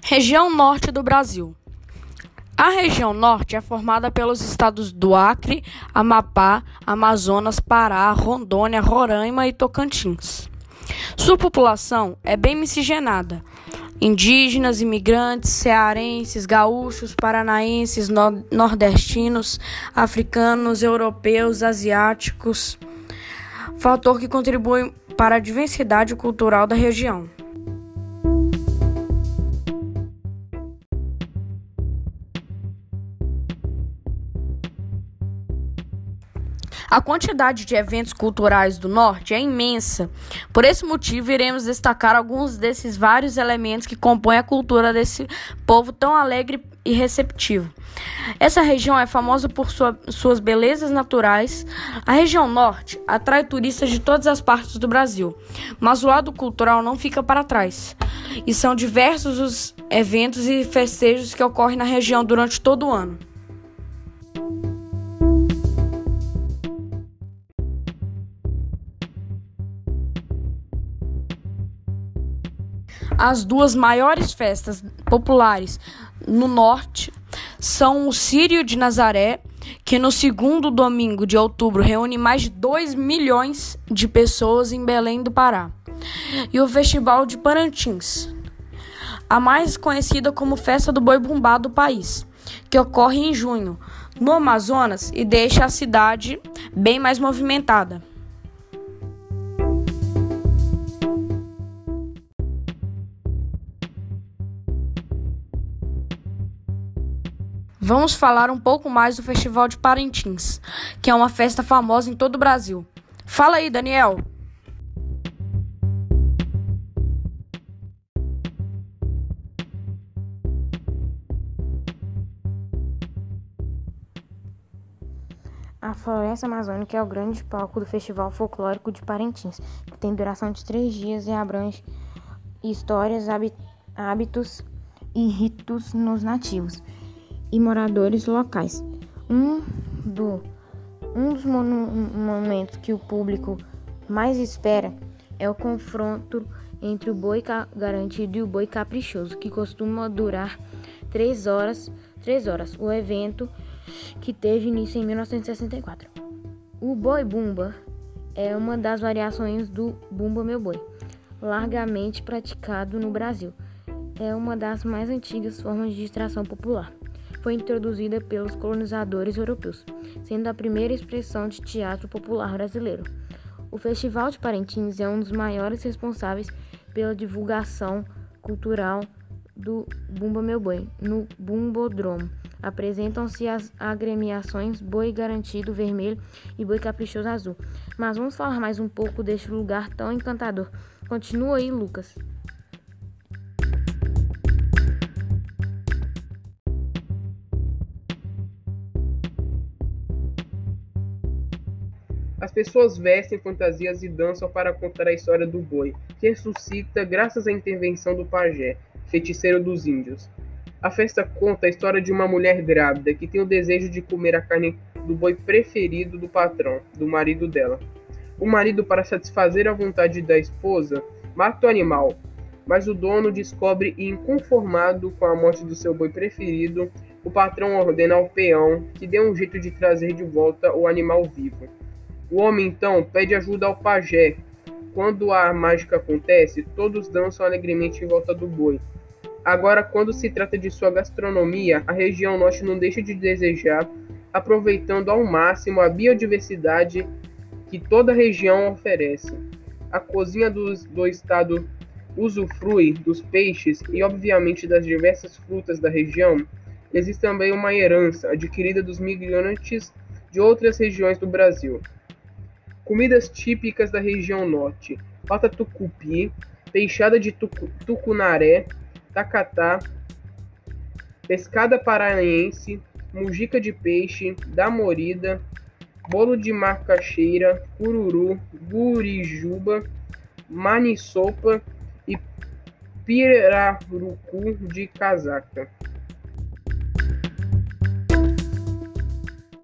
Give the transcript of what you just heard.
Região Norte do Brasil. A região norte é formada pelos estados do Acre, Amapá, Amazonas, Pará, Rondônia, Roraima e Tocantins. Sua população é bem miscigenada. Indígenas, imigrantes, cearenses, gaúchos, paranaenses, no nordestinos, africanos, europeus, asiáticos. Fator que contribui para a diversidade cultural da região. A quantidade de eventos culturais do Norte é imensa. Por esse motivo, iremos destacar alguns desses vários elementos que compõem a cultura desse povo tão alegre e receptivo. Essa região é famosa por sua, suas belezas naturais. A região norte atrai turistas de todas as partes do Brasil, mas o lado cultural não fica para trás. E são diversos os eventos e festejos que ocorrem na região durante todo o ano. As duas maiores festas populares no norte são o Sírio de Nazaré, que no segundo domingo de outubro reúne mais de 2 milhões de pessoas em Belém do Pará, e o Festival de Parantins, a mais conhecida como Festa do Boi Bumbá do país, que ocorre em junho, no Amazonas e deixa a cidade bem mais movimentada. Vamos falar um pouco mais do Festival de Parintins, que é uma festa famosa em todo o Brasil. Fala aí, Daniel. A Floresta Amazônica é o grande palco do Festival Folclórico de Parintins, que tem duração de três dias e abrange histórias, hábitos e ritos nos nativos e moradores locais. Um, do, um dos momentos que o público mais espera é o confronto entre o boi garantido e o boi caprichoso, que costuma durar três horas. Três horas. O evento que teve início em 1964. O boi bumba é uma das variações do bumba meu boi, largamente praticado no Brasil. É uma das mais antigas formas de distração popular foi introduzida pelos colonizadores europeus, sendo a primeira expressão de teatro popular brasileiro. O Festival de Parintins é um dos maiores responsáveis pela divulgação cultural do Bumba Meu Boi, no Bumbodromo. Apresentam-se as agremiações Boi Garantido Vermelho e Boi Caprichoso Azul. Mas vamos falar mais um pouco deste lugar tão encantador. Continua aí, Lucas. As pessoas vestem fantasias e dançam para contar a história do boi, que ressuscita graças à intervenção do pajé, feiticeiro dos índios. A festa conta a história de uma mulher grávida que tem o desejo de comer a carne do boi preferido do patrão, do marido dela. O marido, para satisfazer a vontade da esposa, mata o animal, mas o dono descobre e, inconformado com a morte do seu boi preferido, o patrão ordena ao peão que dê um jeito de trazer de volta o animal vivo. O homem então pede ajuda ao pajé. Quando a mágica acontece, todos dançam alegremente em volta do boi. Agora, quando se trata de sua gastronomia, a região norte não deixa de desejar, aproveitando ao máximo a biodiversidade que toda a região oferece. A cozinha do, do estado usufrui dos peixes e, obviamente, das diversas frutas da região. Existe também uma herança adquirida dos migrantes de outras regiões do Brasil. Comidas típicas da região norte: pata tucupi, peixada de tucu, tucunaré, tacatá, pescada paraense, mujica de peixe, da morida, bolo de macaxeira, cururu, gurijuba, maniçopa e pirarucu de casaca.